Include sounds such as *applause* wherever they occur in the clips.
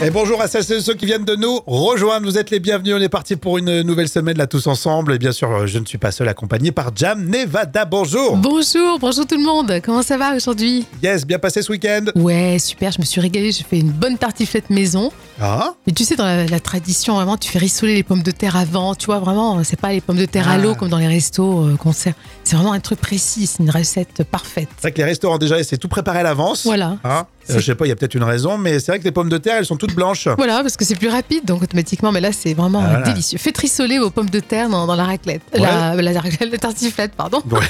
Et bonjour à celles et ceux qui viennent de nous rejoindre. Vous êtes les bienvenus. On est parti pour une nouvelle semaine là tous ensemble. Et bien sûr, je ne suis pas seul, accompagné par Jam Nevada. Bonjour. Bonjour, bonjour tout le monde. Comment ça va aujourd'hui? Yes, bien passé ce week-end? Ouais, super. Je me suis régalée. J'ai fait une bonne tartiflette maison. Ah, Mais tu sais, dans la, la tradition, vraiment, tu fais rissoler les pommes de terre avant. Tu vois, vraiment, c'est pas les pommes de terre à Ah. l'eau comme dans les restos euh, qu'on sert. C'est vraiment un truc précis. C'est une recette parfaite. c'est vrai que les restaurants déjà, c'est tout préparé à l'avance. Voilà. Hein Euh, je sais pas, il y a peut-être une raison, mais c'est vrai que les pommes de terre, elles sont toutes blanches. Voilà, parce que c'est plus rapide, donc automatiquement, mais là, c'est vraiment Ah, euh, voilà. délicieux. Faites rissoler vos pommes de terre dans, dans la raclette. Ouais. La, la, la, tartiflette, pardon. Ouais.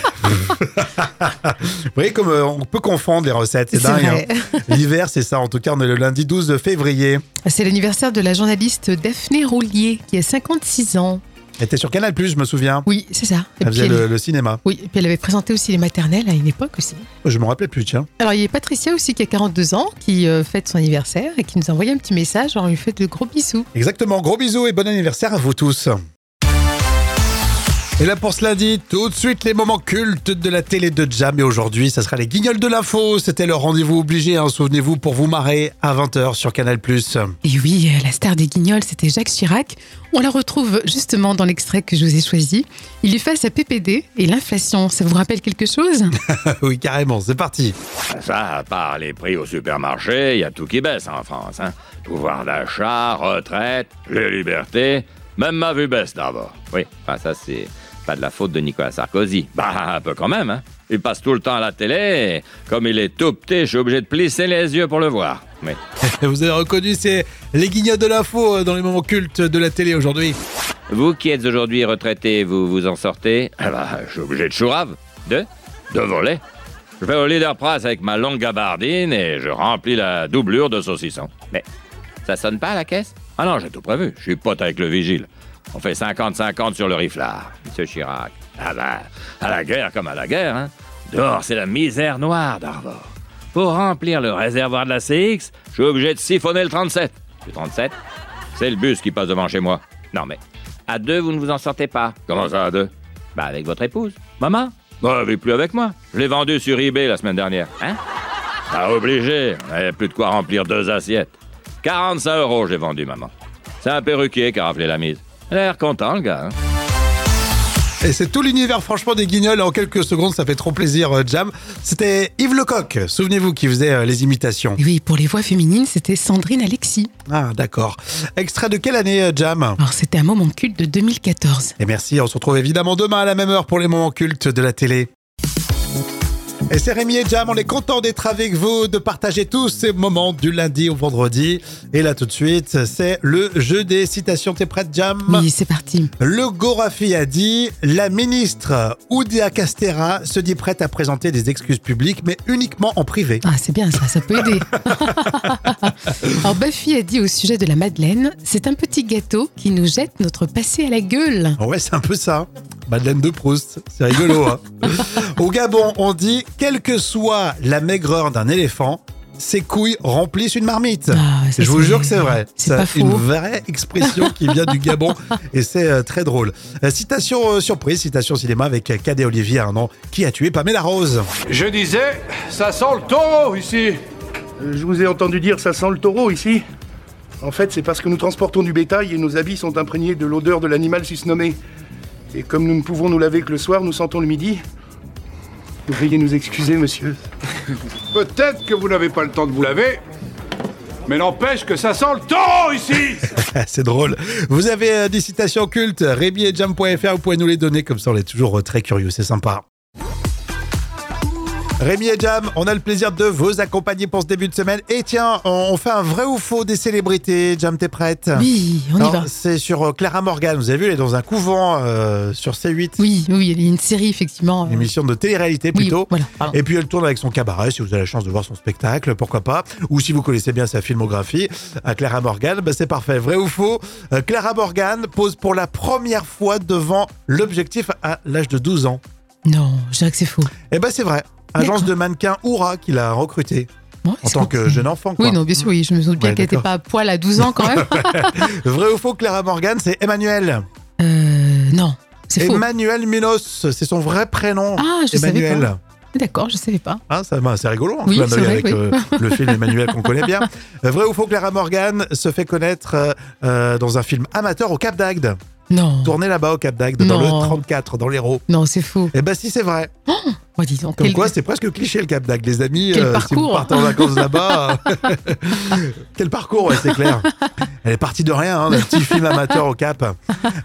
Vous voyez comme euh, on peut confondre les recettes, c'est dingue. hein. L'hiver, c'est ça. En tout cas, on est le lundi 12 février. C'est l'anniversaire de la journaliste Daphné Roulier, qui a 56 ans. Elle était sur Canal+, je me souviens. Oui, c'est ça. Et Elle puis faisait elle- le, le cinéma. Oui, et puis elle avait présenté aussi les maternelles à une époque aussi. Je me rappelais plus, tiens. Alors il y a Patricia aussi qui a 42 ans, qui euh, fête son anniversaire et qui nous a envoyé un petit message, on lui fait de gros bisous. Exactement. Gros bisous et bon anniversaire à vous tous. Et là pour ce lundi, tout de suite les moments cultes de la télé de Jam. Et aujourd'hui, ça sera les guignols de l'info. C'était le rendez-vous obligé, hein, souvenez-vous, pour vous marrer à 20h sur Canal+. Et oui, la star des guignols, c'était Jacques Chirac. On la retrouve justement dans l'extrait que je vous ai choisi. Il est face à PPD et l'inflation, ça vous rappelle quelque chose? *laughs* Oui, carrément, c'est parti. Ça, à part les prix au supermarché, il y a tout qui baisse en France. Hein. Pouvoir d'achat, retraite, les libertés, même ma vue baisse d'abord. Oui, enfin, ça, c'est pas de la faute de Nicolas Sarkozy. Bah, un peu quand même, hein. Il passe tout le temps à la télé, et comme il est tout petit, je suis obligé de plisser les yeux pour le voir. Oui. *laughs* Vous avez reconnu, c'est les guignols de l'info euh, dans les moments cultes de la télé aujourd'hui. Vous qui êtes aujourd'hui retraité, vous vous en sortez? Ah bah, je suis obligé de chourave. De De voler. Je vais au leader price avec ma longue gabardine et je remplis la doublure de saucisson. Mais ça sonne pas à la caisse? Ah non, j'ai tout prévu. Je suis pote avec le vigile. On fait 50-50 sur le riflard, Monsieur Chirac. Ah bah, à la guerre comme à la guerre, hein. Dehors, c'est la misère noire d'Arvor. Pour remplir le réservoir de la CX, je suis obligé de siphonner le 37. Le 37 C'est le bus qui passe devant chez moi. Non mais, à deux, vous ne vous en sortez pas. Comment ça, à deux? Bah, avec votre épouse. Maman? Bah, elle vit plus avec moi. Je l'ai vendue sur eBay la semaine dernière. Hein? Pas obligé. On n'avait plus de quoi remplir deux assiettes. 45 euros, j'ai vendu, maman. C'est un perruquier qui a rappelé la mise. Il a l'air content, le gars. hein. Et c'est tout l'univers, franchement, des guignols. En quelques secondes, ça fait trop plaisir, euh, Jam. C'était Yves Lecoq, souvenez-vous, qui faisait euh, les imitations. Et oui, pour les voix féminines, c'était Sandrine Alexis. Ah, d'accord. Extrait de quelle année, euh, Jam? Alors c'était un moment culte de 2014. Et merci, on se retrouve évidemment demain à la même heure pour les moments cultes de la télé. Et c'est Rémi et Jam, on est content d'être avec vous, de partager tous ces moments du lundi au vendredi. Et là tout de suite, c'est le jeu des citations. T'es prête, Jam? Oui, c'est parti. Le Gorafi a dit La ministre Oudia Castera se dit prête à présenter des excuses publiques, mais uniquement en privé. Ah, c'est bien ça, ça peut aider. *laughs* Alors, Buffy a dit au sujet de la Madeleine C'est un petit gâteau qui nous jette notre passé à la gueule. Ouais, c'est un peu ça. Madeleine de Proust, c'est rigolo. Hein *laughs* Au Gabon, on dit Quelle que soit la maigreur d'un éléphant, ses couilles remplissent une marmite. Ah, ça, Je vous jure que c'est vrai. C'est pas une vraie expression qui vient du Gabon *laughs* et c'est euh, très drôle. Euh, citation euh, surprise, citation cinéma avec Cadet Olivier Arnaud qui a tué Pamela Rose. Je disais, ça sent le taureau ici. Euh, Je vous ai entendu dire ça sent le taureau ici. En fait, c'est parce que nous transportons du bétail et nos habits sont imprégnés de l'odeur de l'animal susnommé. Et comme nous ne pouvons nous laver que le soir, nous sentons le midi. Veuillez nous excuser, monsieur. *laughs* Peut-être que vous n'avez pas le temps de vous laver, mais n'empêche que ça sent le taureau ici. *laughs* c'est drôle. Vous avez euh, des citations cultes, Rémi et Jam.fr, vous pouvez nous les donner, comme ça on est toujours euh, très curieux, c'est sympa. Rémi et Jam, on a le plaisir de vous accompagner pour ce début de semaine. Et tiens, on fait un vrai ou faux des célébrités. Jam, t'es prête? Oui, on y Alors, va. C'est sur euh, Clara Morgan. Vous avez vu, elle est dans un couvent euh, sur C8. Oui, oui, il y a une série, effectivement. Une émission de télé-réalité Oui, plutôt. voilà, pardon. Et puis elle tourne avec son cabaret, si vous avez la chance de voir son spectacle, pourquoi pas. Ou si vous connaissez bien sa filmographie, à Clara Morgan, bah c'est parfait. Vrai ou faux euh, Clara Morgan pose pour la première fois devant l'objectif à l'âge de 12 ans. Non, je dirais que c'est faux. Eh ben c'est vrai. Agence de mannequin Oura qui l'a recruté Ouais, en tant que jeune enfant. Quoi. Oui, non, bien sûr, oui. Je me souviens Ouais, qu'elle n'était pas à poil à 12 ans quand même. *laughs* Vrai ou faux Clara Morgan, c'est Emmanuel? euh, non, c'est faux. Emmanuel Munoz, c'est son vrai prénom. Ah, je savais Emmanuel. pas. D'accord, je savais pas. Hein, ça, bah, c'est rigolo, Oui, clin c'est d'œil vrai, avec oui. euh, le film Emmanuel qu'on connaît bien. *laughs* Euh, Vrai ou faux, Clara Morgan se fait connaître euh, dans un film amateur au Cap d'Agde. Non. Tourné là-bas au Cap d'Agde, dans le 34, dans l'Hérault. Non, c'est faux. Eh ben si, c'est vrai. Oh, dis donc. Comme quel- quoi, c'est presque cliché le Cap d'Agde, les amis. Quel si vous parcours. partez en vacances là-bas, euh, *laughs* quel parcours, ouais, c'est clair. Elle est partie de rien, hein, d'un petit film amateur au Cap.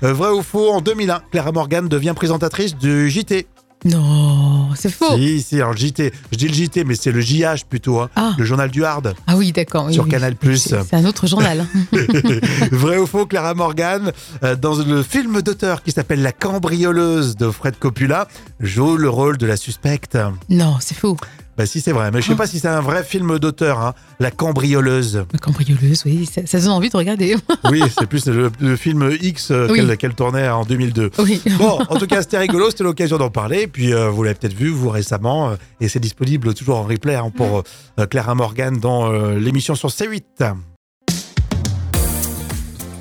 Euh, vrai ou faux, en 2001, Clara Morgan devient présentatrice du JT. Non, c'est faux. Si, si, alors le JT. Je dis le JT, mais c'est le JH plutôt, hein, Ah. le journal du Hard. Ah oui, d'accord. oui, Sur oui. Canal+. C'est c'est un autre journal. hein. *laughs* Vrai ou faux, Clara Morgan, euh, dans le film d'auteur qui s'appelle La cambrioleuse de Fred Coppola, joue le rôle de la suspecte. non, c'est faux. Bah si, c'est vrai, mais je sais Ah. pas si c'est un vrai film d'auteur, hein, La cambrioleuse. La cambrioleuse, oui, ça, ça donne envie de regarder. *laughs* Oui, c'est plus le, le film X euh, Oui. qu'elle tournait en 2002. oui. *laughs* Bon, en tout cas, c'était rigolo, c'était l'occasion d'en parler. Puis euh, vous l'avez peut-être vu, vous récemment, euh, et c'est disponible toujours en replay hein, pour Clara Morgan dans l'émission sur C8.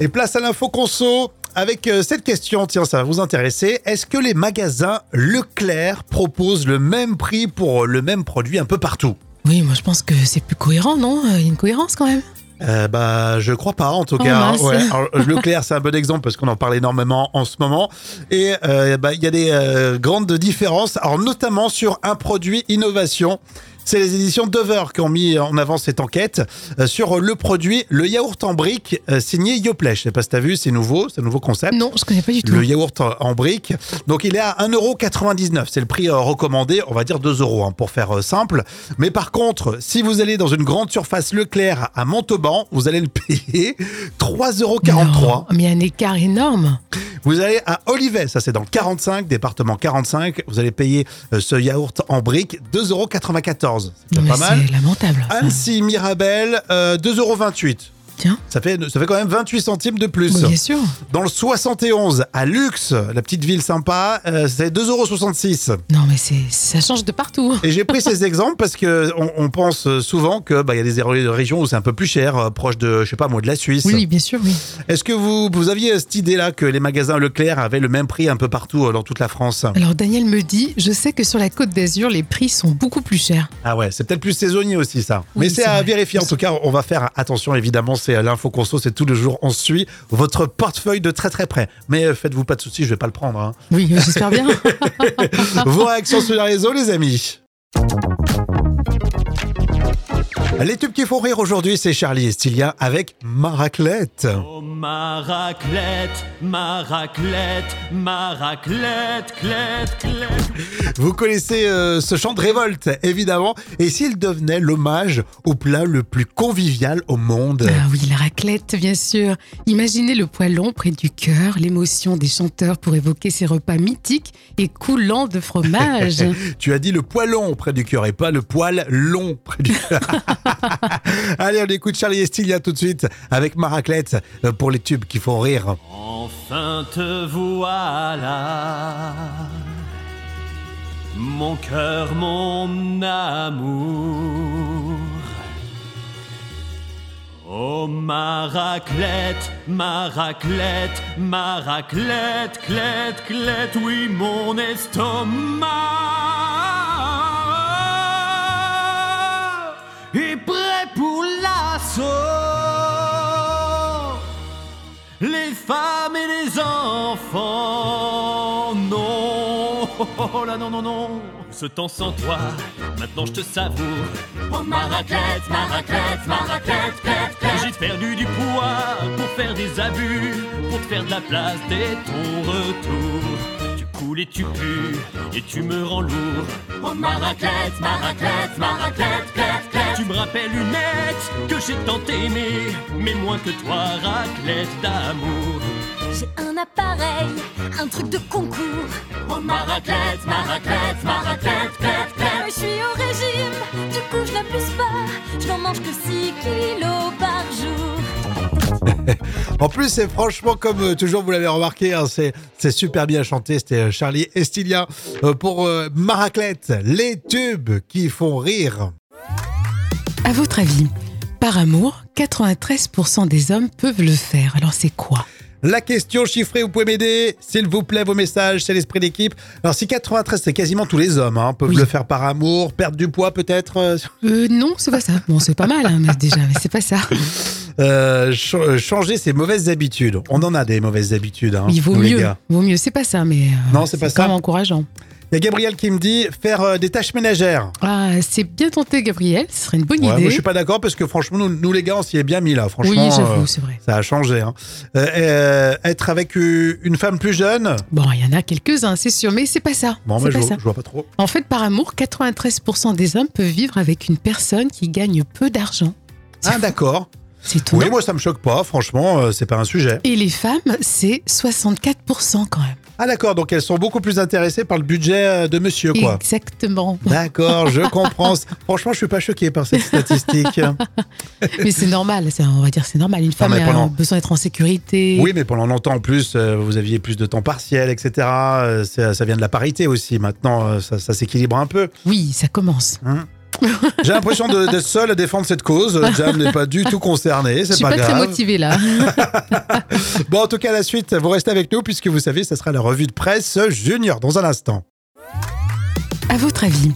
Et place à l'info conso avec euh, cette question, tiens, ça va vous intéresser. Est-ce que les magasins Leclerc proposent le même prix pour le même produit un peu partout? Oui, moi je pense que c'est plus cohérent, non? Il y a une cohérence quand même. Euh, bah, je crois pas en tout Oh, cas. mince. Ouais. *laughs* Alors, Leclerc, c'est un bon exemple parce qu'on en parle énormément en ce moment. Et euh, bah, il y a des euh, grandes différences, alors notamment sur un produit innovation. C'est les éditions Dover qui ont mis en avant cette enquête euh, sur le produit, le yaourt en brique euh, signé Yoplait. Je sais pas si t'as vu, c'est nouveau, c'est un nouveau concept. Non, je connais pas du tout. Le yaourt en brique. Donc il est à 1,99€. C'est le prix euh, recommandé, on va dire 2 euros hein, pour faire simple. Mais par contre, si vous allez dans une grande surface Leclerc à Montauban, vous allez le payer 3,43€. Non, mais il y a un écart énorme. Vous allez à Olivet, ça c'est dans le 45, département 45. Vous allez payer ce yaourt en brique 2,94€. C'est pas mal. c'est lamentable. Annecy Mirabel, euh, 2,28€. Tiens, Ça fait, ça fait quand même 28 centimes de plus. bah, bien sûr. Dans le 71, à Lux, la petite ville sympa, euh, c'est 2,66€. Non, mais c'est ça change de partout. Et j'ai pris ces *laughs* exemples parce que on, pense souvent que bah, y a des régions où c'est un peu plus cher, euh, proche de, je sais pas moi, de la Suisse. Oui, oui, bien sûr, oui. Est-ce que vous, vous aviez cette idée-là que les magasins Leclerc avaient le même prix un peu partout euh, dans toute la France? Alors Daniel me dit, je sais que sur la côte d'Azur, les prix sont beaucoup plus chers. Ah ouais, c'est peut-être plus saisonnier aussi ça. Oui, Mais c'est c'est à vrai. vérifier. En tout cas, on va faire attention évidemment. C'est à l'info conso, c'est tous les jours. On suit votre portefeuille de très très près. Mais euh, faites-vous pas de soucis, je vais pas le prendre. hein. Oui, j'espère bien. *laughs* Vos réactions sur les réseaux, les amis. Les tubes qui font rire aujourd'hui, c'est Charlie et Stylia avec Maraclette. Oh ma raclette, ma raclette, ma raclette, clette, clette. Vous connaissez euh, ce chant de révolte, évidemment. Et s'il devenait l'hommage au plat le plus convivial au monde? Ah oui, la raclette, bien sûr. Imaginez le poêlon près du cœur, l'émotion des chanteurs pour évoquer ces repas mythiques et coulants de fromage. *laughs* Tu as dit le poêlon près du cœur et pas le poil long près du cœur. *laughs* *laughs* Allez, on écoute Charlie et Stylia tout de suite avec Maraclette euh, pour les tubes qui font rire. Enfin te voilà. Mon cœur, mon amour. Oh ma raclette, ma raclette, ma raclette, clette, clette, oui mon estomac Les femmes et les enfants, non, oh là non, non, non, ce temps sans toi, maintenant je te savoure. Oh ma raclette, ma raclette, ma raclette. J'ai perdu du poids pour faire des abus, pour te faire de la place dès ton retour. Tu coules et tu pues, et tu me rends lourd. Oh ma raclette, ma raclette, ma raclette. Tu me rappelles une ex que j'ai tant aimée, mais moins que toi, raclette d'amour. J'ai un appareil, un truc de concours. Oh ma raclette, ma raclette, ma. Je suis au régime, du coup je n'abuse pas. Je n'en mange que 6 kilos par jour. En plus, c'est franchement, comme euh, toujours, vous l'avez remarqué, hein, c'est c'est super bien chanté. C'était euh, Charlie et Stylia euh, pour euh, Maraclette, les tubes qui font rire. À votre avis, par amour, 93% des hommes peuvent le faire. Alors c'est quoi? La question chiffrée, vous pouvez m'aider? S'il vous plaît, vos messages, c'est l'esprit d'équipe. Alors si 93, c'est quasiment tous les hommes, hein, peuvent Oui. le faire par amour, perdre du poids peut-être, euh, euh, Non, c'est pas ça. Bon, c'est pas mal hein, mais déjà, mais c'est pas ça. *laughs* euh, ch- euh, changer ses mauvaises habitudes. On en a des mauvaises habitudes, hein, Il vaut mieux. Vaut mieux, c'est pas ça, mais euh, Non, c'est pas ça. quand même encourageant. Il y a Gabriel qui me dit faire euh, des tâches ménagères. Ah, c'est bien tenté, Gabriel. Ce serait une bonne Ouais, idée. moi, je suis pas d'accord parce que franchement, nous, nous, les gars, on s'y est bien mis là. Franchement, oui, j'avoue, euh, c'est vrai. ça a changé. hein. Euh, euh, être avec une femme plus jeune, Bon, il y en a quelques-uns, c'est sûr, mais c'est pas ça. bon, moi, je, vois- je vois pas trop. En fait, par amour, 93% des hommes peuvent vivre avec une personne qui gagne peu d'argent. Ah, d'accord. *laughs* C'est tout. Oui, moi, ça me choque pas. Franchement, c'est pas un sujet. Et les femmes, c'est 64% quand même. Ah, d'accord. Donc, elles sont beaucoup plus intéressées par le budget euh, de monsieur, quoi. Exactement. D'accord, je comprends. *laughs* Franchement, je suis pas choqué par cette statistique. *laughs* Mais c'est normal, on va dire c'est normal. Une femme a besoin d'être en sécurité. Oui, mais pendant longtemps en plus, euh, vous aviez plus de temps partiel, etc. Euh, ça, ça vient de la parité aussi. Maintenant, ça, ça s'équilibre un peu. Oui, ça commence. *laughs* J'ai l'impression d'être seul à défendre cette cause. *laughs* Jam n'est pas du tout concerné, Je c'est suis pas, pas, très grave. motivée là. *laughs* Bon, en tout cas, la suite, vous restez avec nous puisque vous savez, ça sera la revue de presse junior dans un instant. à votre avis,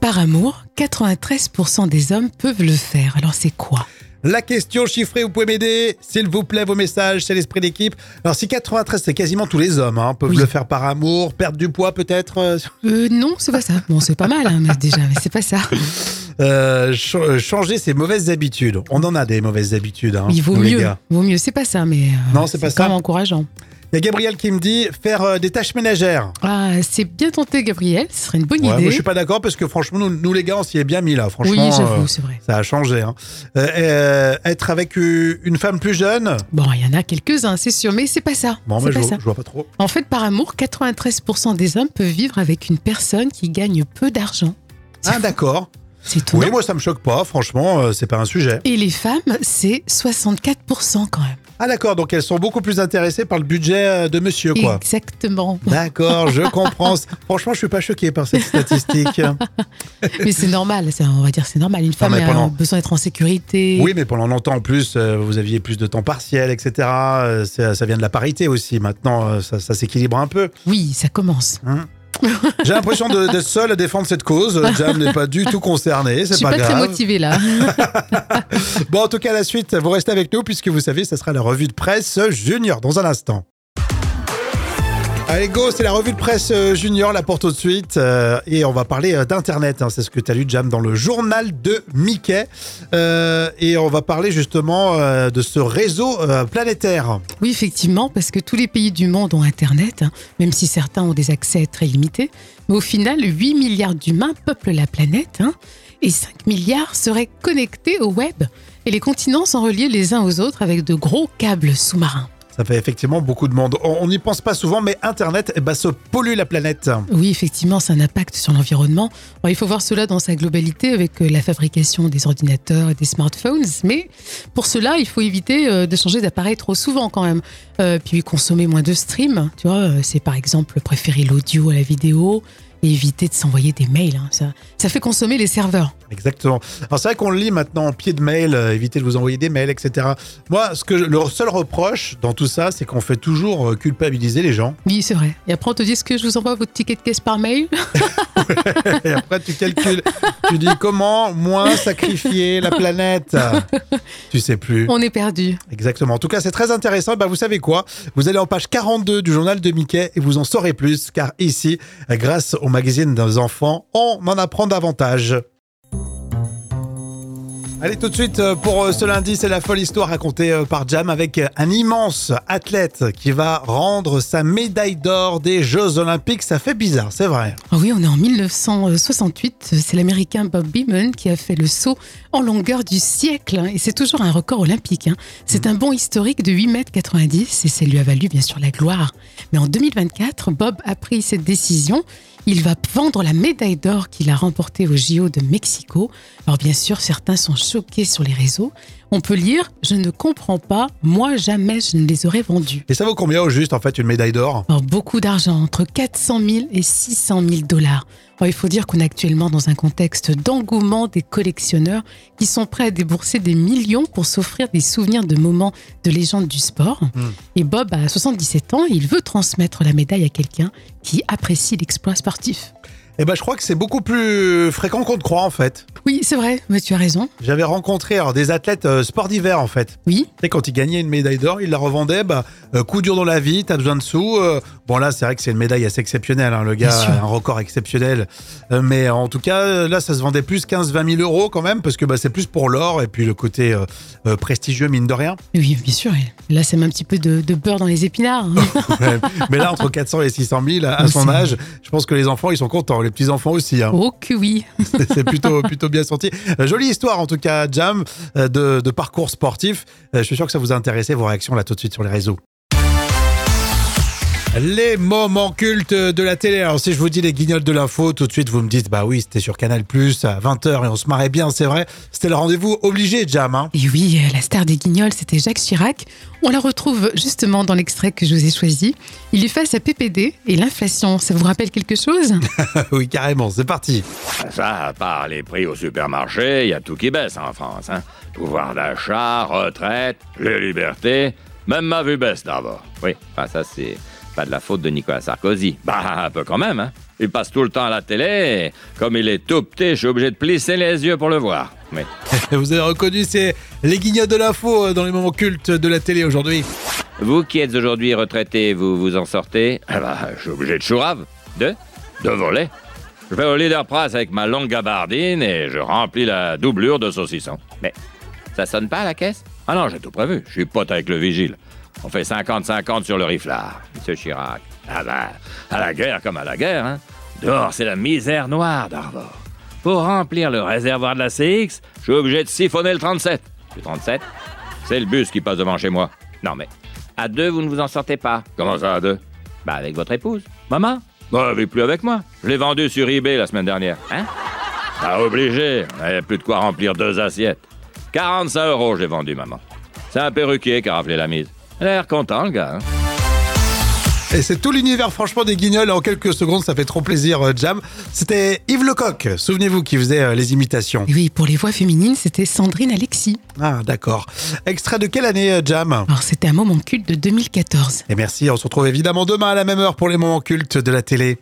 par amour, 93% des hommes peuvent le faire. Alors c'est quoi? La question chiffrée, vous pouvez m'aider S'il vous plaît, vos messages, c'est l'esprit d'équipe. Alors, si 93, c'est quasiment tous les hommes, hein, peuvent Oui. le faire par amour, perdre du poids peut-être, euh, euh, Non, c'est pas ça. Bon, c'est pas mal hein, mais déjà, mais c'est pas ça. *laughs* euh, ch- euh, changer ses mauvaises habitudes. On en a des mauvaises habitudes, hein, Il vaut mieux. gars. Vaut mieux, c'est pas ça, mais euh, Non, c'est pas quand ça. même encourageant. Il y a Gabriel qui me dit faire euh, des tâches ménagères. Ah, c'est bien tenté, Gabriel. Ce serait une bonne Ouais, idée. moi, je suis pas d'accord parce que franchement, nous, nous, les gars, on s'y est bien mis là. Franchement, oui, j'avoue, euh, c'est vrai. ça a changé. hein. Euh, euh, être avec une femme plus jeune, Bon, il y en a quelques-uns, c'est sûr, mais c'est pas ça. bon, c'est je, pas vois- ça. je vois pas trop. En fait, par amour, 93% des hommes peuvent vivre avec une personne qui gagne peu d'argent. C'est Ah, d'accord. *laughs* C'est tout. Oui, moi, ça me choque pas. Franchement, euh, c'est pas un sujet. Et les femmes, c'est 64% quand même. Ah, d'accord. Donc, elles sont beaucoup plus intéressées par le budget euh, de monsieur, quoi. Exactement. D'accord, je *laughs* comprends. Franchement, je suis pas choqué par cette statistique. *laughs* Mais c'est normal, on va dire c'est normal. Une femme a besoin d'être en sécurité. Oui, mais pendant longtemps en plus, euh, vous aviez plus de temps partiel, etc. Euh, ça, ça vient de la parité aussi. Maintenant, ça, ça s'équilibre un peu. Oui, ça commence. *laughs* J'ai l'impression d'être seul à défendre cette cause. Jam n'est pas du tout concerné, c'est suis pas, pas, très grave. motivée là. *laughs* Bon, en tout cas, la suite, vous restez avec nous puisque vous savez, ça sera la revue de presse junior dans un instant. Allez, go, c'est la revue de presse euh, junior, la porte tout de suite. euh, et on va parler euh, d'Internet. hein, c'est ce que tu as lu, Jam, dans le journal de Mickey. Et on va parler justement de ce réseau planétaire. Oui, effectivement, parce que tous les pays du monde ont Internet, hein, même si certains ont des accès très limités. Mais au final, 8 milliards d'humains peuplent la planète hein, et 5 milliards seraient connectés au web. Et les continents sont reliés les uns aux autres avec de gros câbles sous-marins. Ça fait effectivement beaucoup de monde. On n'y pense pas souvent, mais Internet, eh ben, ça pollue la planète. Oui, effectivement, c'est un impact sur l'environnement. Il faut voir cela dans sa globalité avec euh, la fabrication des ordinateurs et des smartphones. Mais pour cela, il faut éviter euh, de changer d'appareil trop souvent quand même. Euh, puis consommer moins de streams. Tu vois, c'est par exemple préférer l'audio à la vidéo et éviter de s'envoyer des mails. hein. Ça, ça fait consommer les serveurs. Exactement. Alors c'est vrai qu'on le lit maintenant en pied de mail, euh, évitez de vous envoyer des mails, etc. Moi, ce que je- le seul reproche dans tout ça, c'est qu'on fait toujours euh, culpabiliser les gens. Oui, c'est vrai. Et après, on te dit, est-ce que je vous envoie votre ticket de caisse par mail? *laughs* Et après, tu calcules, tu dis comment moins sacrifier la planète? *laughs* Tu sais plus. On est perdu. Exactement. En tout cas, c'est très intéressant. Bah, vous savez quoi? Vous allez en page 42 du journal de Mickey et vous en saurez plus, car ici, grâce au magazine des enfants, on en apprend davantage. Allez, tout de suite, euh, pour euh, ce lundi, c'est la folle histoire racontée euh, par Jam avec un immense athlète qui va rendre sa médaille d'or des Jeux Olympiques. Ça fait bizarre, c'est vrai. Ah oui, on est en 1968. C'est l'Américain Bob Beamon qui a fait le saut en longueur du siècle. hein, Et c'est toujours un record olympique. hein. C'est un bond historique de 8 mètres 90 et ça lui a valu bien sûr la gloire. Mais en 2024, Bob a pris cette décision. Il va vendre la médaille d'or qu'il a remportée au JO de Mexico. Alors bien sûr, certains sont choqués sur les réseaux. On peut lire « Je ne comprends pas, moi jamais je ne les aurais vendus ». Et ça vaut combien au juste, en fait, une médaille d'or? Beaucoup d'argent, entre 400 000 et 600 000 dollars. Il faut dire qu'on est actuellement dans un contexte d'engouement des collectionneurs qui sont prêts à débourser des millions pour s'offrir des souvenirs de moments de légende du sport. Et Bob a 77 ans et il veut transmettre la médaille à quelqu'un qui apprécie l'exploit sportif. Eh ben, je crois que c'est beaucoup plus fréquent qu'on ne croit en fait. Oui, c'est vrai, mais tu as raison. J'avais rencontré alors, des athlètes euh, sport d'hiver en fait. Oui, sais, quand ils gagnaient une médaille d'or, ils la revendaient, bah, euh, coup dur dans la vie, t'as besoin de sous. euh, bon, là, c'est vrai que c'est une médaille assez exceptionnelle. hein, le gars a un record exceptionnel. Euh, mais en tout cas, là, ça se vendait plus 15-20 000 euros quand même, parce que bah, c'est plus pour l'or et puis le côté prestigieux, mine de rien. oui, bien sûr. Et Là, c'est même un petit peu de, de beurre dans les épinards. hein. *laughs* Mais là, entre 400 et 600 000, à, à son c'est- je pense que les enfants, ils sont contents. Les petits-enfants aussi. hein. oh que oui. *laughs* c'est plutôt, plutôt bien sorti. Euh, jolie histoire, en tout cas, Jam, euh, de, de parcours sportif. Euh, je suis sûr que ça vous a intéressé. Vos réactions là tout de suite sur les réseaux. Les moments cultes de la télé. Alors, si je vous dis les guignols de l'info, tout de suite, vous me dites, bah oui, c'était sur Canal Plus à 20h et on se marrait bien, c'est vrai. C'était le rendez-vous obligé, Jam. hein. Et oui, euh, la star des guignols, c'était Jacques Chirac. On la retrouve justement dans l'extrait que je vous ai choisi. Il est face à PPD et l'inflation. Ça vous rappelle quelque chose? *laughs* Oui, carrément, c'est parti. Ça, à part les prix au supermarché, il y a tout qui baisse en France. Hein. Pouvoir d'achat, retraite, les libertés, même ma vue baisse d'abord. Oui, enfin, ça, c'est pas de la faute de Nicolas Sarkozy. Bah, un peu quand même, hein. Il passe tout le temps à la télé, et comme il est tout petit, je suis obligé de plisser les yeux pour le voir. Oui. *laughs* Vous avez reconnu, c'est les guignols de l'info euh, dans les moments cultes de la télé aujourd'hui. Vous qui êtes aujourd'hui retraité, vous vous en sortez? Ah bah, je suis obligé de chourave. De? De voler. Je vais au leader price avec ma longue gabardine et je remplis la doublure de saucisson. Mais ça sonne pas à la caisse? Ah non, j'ai tout prévu. Je suis pote avec le vigile. On fait 50-50 sur le riflard, Monsieur Chirac. Ah bah, à la guerre comme à la guerre, hein. Dehors, c'est la misère noire d'Arvor. Pour remplir le réservoir de la CX, je suis obligé de siphonner le 37. Le 37 C'est le bus qui passe devant chez moi. Non mais, à deux, vous ne vous en sortez pas. Comment ça, à deux? Bah, avec votre épouse. Maman? Bah, elle vit plus avec moi. Je l'ai vendu sur eBay la semaine dernière. Hein? Pas obligé. On n'avait plus de quoi remplir deux assiettes. 45 euros, j'ai vendu, maman. C'est un perruquier qui a rappelé la mise. Il a l'air content, le gars. hein. Et c'est tout l'univers, franchement, des guignols. En quelques secondes, ça fait trop plaisir, euh, Jam. C'était Yves Lecoq, souvenez-vous, qui faisait euh, les imitations. Et oui, pour les voix féminines, c'était Sandrine Alexis. Ah, d'accord. Extrait de quelle année, euh, Jam? Alors, c'était un moment culte de 2014. Et merci, on se retrouve évidemment demain à la même heure pour les moments cultes de la télé.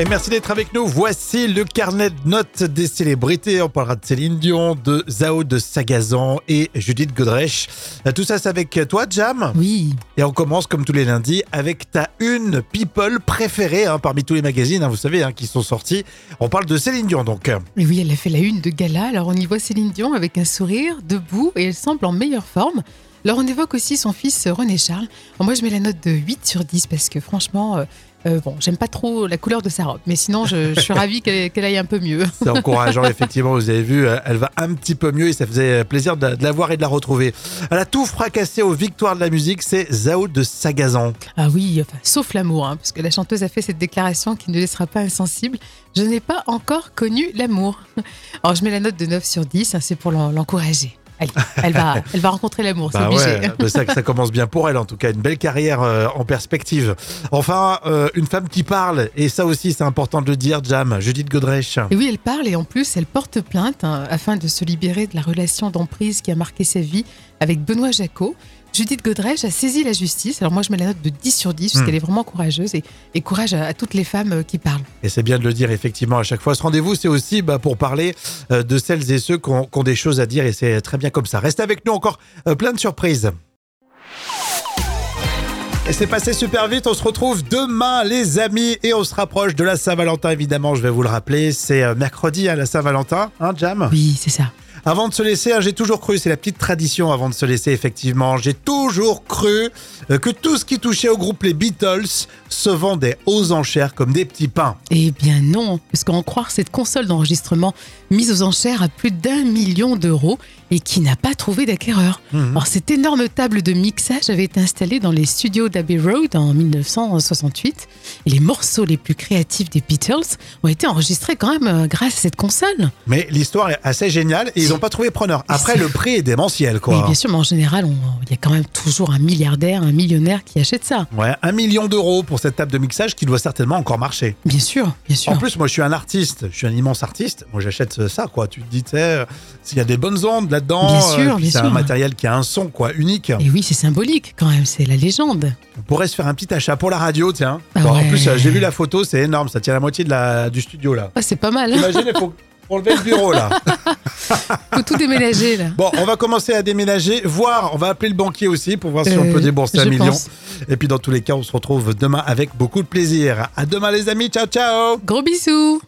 Et merci d'être avec nous. Voici le carnet de notes des célébrités. On parlera de Céline Dion, de Zao de Sagazan et Judith Godrèche. Euh, Tout ça, c'est avec toi, Jam. Oui, Et on commence, comme tous les lundis, avec ta une people préférée hein, parmi tous les magazines, hein, vous savez, hein, qui sont sortis. On parle de Céline Dion, donc. et oui, elle a fait la une de gala. Alors, on y voit Céline Dion avec un sourire, debout, et elle semble en meilleure forme. Alors, on évoque aussi son fils euh, René Charles. Alors, moi, je mets la note de 8 sur 10 parce que franchement, euh, euh, bon, j'aime pas trop la couleur de sa robe. Mais sinon, je, je suis ravie qu'elle aille un peu mieux. *laughs* C'est encourageant, effectivement, vous avez vu, euh, elle va un petit peu mieux et ça faisait plaisir de, de la voir et de la retrouver. Elle a tout fracassé aux victoires de la musique, c'est Zao de Sagazan. Ah oui, enfin, sauf l'amour, hein, parce que la chanteuse a fait cette déclaration qui ne laissera pas insensible. Je n'ai pas encore connu l'amour. Alors je mets la note de 9 sur 10, hein, c'est pour l'en- l'encourager. Allez, elle va, *laughs* elle va rencontrer l'amour, c'est Bah obligé. ouais, ça, ça commence bien pour elle, en tout cas, une belle carrière euh, en perspective. Enfin, euh, une femme qui parle, et ça aussi c'est important de le dire, Jam, Judith Godrèche. Et oui, elle parle et en plus, elle porte plainte hein, afin de se libérer de la relation d'emprise qui a marqué sa vie avec Benoît Jacot. Judith Godrèche a saisi la justice. Alors moi, je mets la note de 10 sur 10 parce Hmm. qu'elle est vraiment courageuse et, et courage à, à toutes les femmes euh, qui parlent. Et c'est bien de le dire effectivement à chaque fois. Ce rendez-vous, c'est aussi bah, pour parler euh, de celles et ceux qui ont, qui ont des choses à dire et c'est très bien comme ça. Restez avec nous encore euh, plein de surprises. Et c'est passé super vite, on se retrouve demain les amis et on se rapproche de la Saint-Valentin évidemment, je vais vous le rappeler, c'est mercredi à la Saint-Valentin, hein Jam? Oui, c'est ça. Avant de se laisser, hein, j'ai toujours cru, c'est la petite tradition avant de se laisser effectivement, j'ai toujours cru euh, que tout ce qui touchait au groupe les Beatles se vendait aux enchères comme des petits pains. Eh bien non, parce qu'en croire cette console d'enregistrement mise aux enchères à plus d'un million d'euros et qui n'a pas trouvé d'acquéreur. Mhm. Alors cette énorme table de mixage avait été installée dans les studios d'Abbey Road en 1968 et les morceaux les plus créatifs des Beatles ont été enregistrés quand même euh, grâce à cette console. Mais l'histoire est assez géniale et ils n'ont pas trouvé preneur. Après, le prix est démentiel, Oui, quoi. bien sûr, mais en général, il y a quand même toujours un milliardaire, un millionnaire qui achète ça. Ouais, un million d'euros pour cette table de mixage qui doit certainement encore marcher. Bien sûr, bien sûr. En plus, moi, je suis un artiste, je suis un immense artiste. Moi, j'achète ça, quoi. Tu te dis, tu sais, euh, s'il y a des bonnes ondes là-dedans, Bien sûr, puis bien c'est un sûr. matériel qui a un son, quoi, unique. Et oui, c'est symbolique quand même, c'est la légende. On pourrait se faire un petit achat pour la radio, tiens. Ah Bon, En plus, euh, j'ai vu la photo, c'est énorme. Ça tient la moitié de la, du studio, là. Ah, c'est pas mal, Imagine, il faut *laughs* enlever le bureau, là. *laughs* faut tout déménager là. Bon, on va commencer à déménager, voir, on va appeler le banquier aussi pour voir si Euh, on peut débourser un million. pense. Et puis, dans tous les cas, on se retrouve demain avec beaucoup de plaisir. À demain, les amis. Ciao, ciao. Gros bisous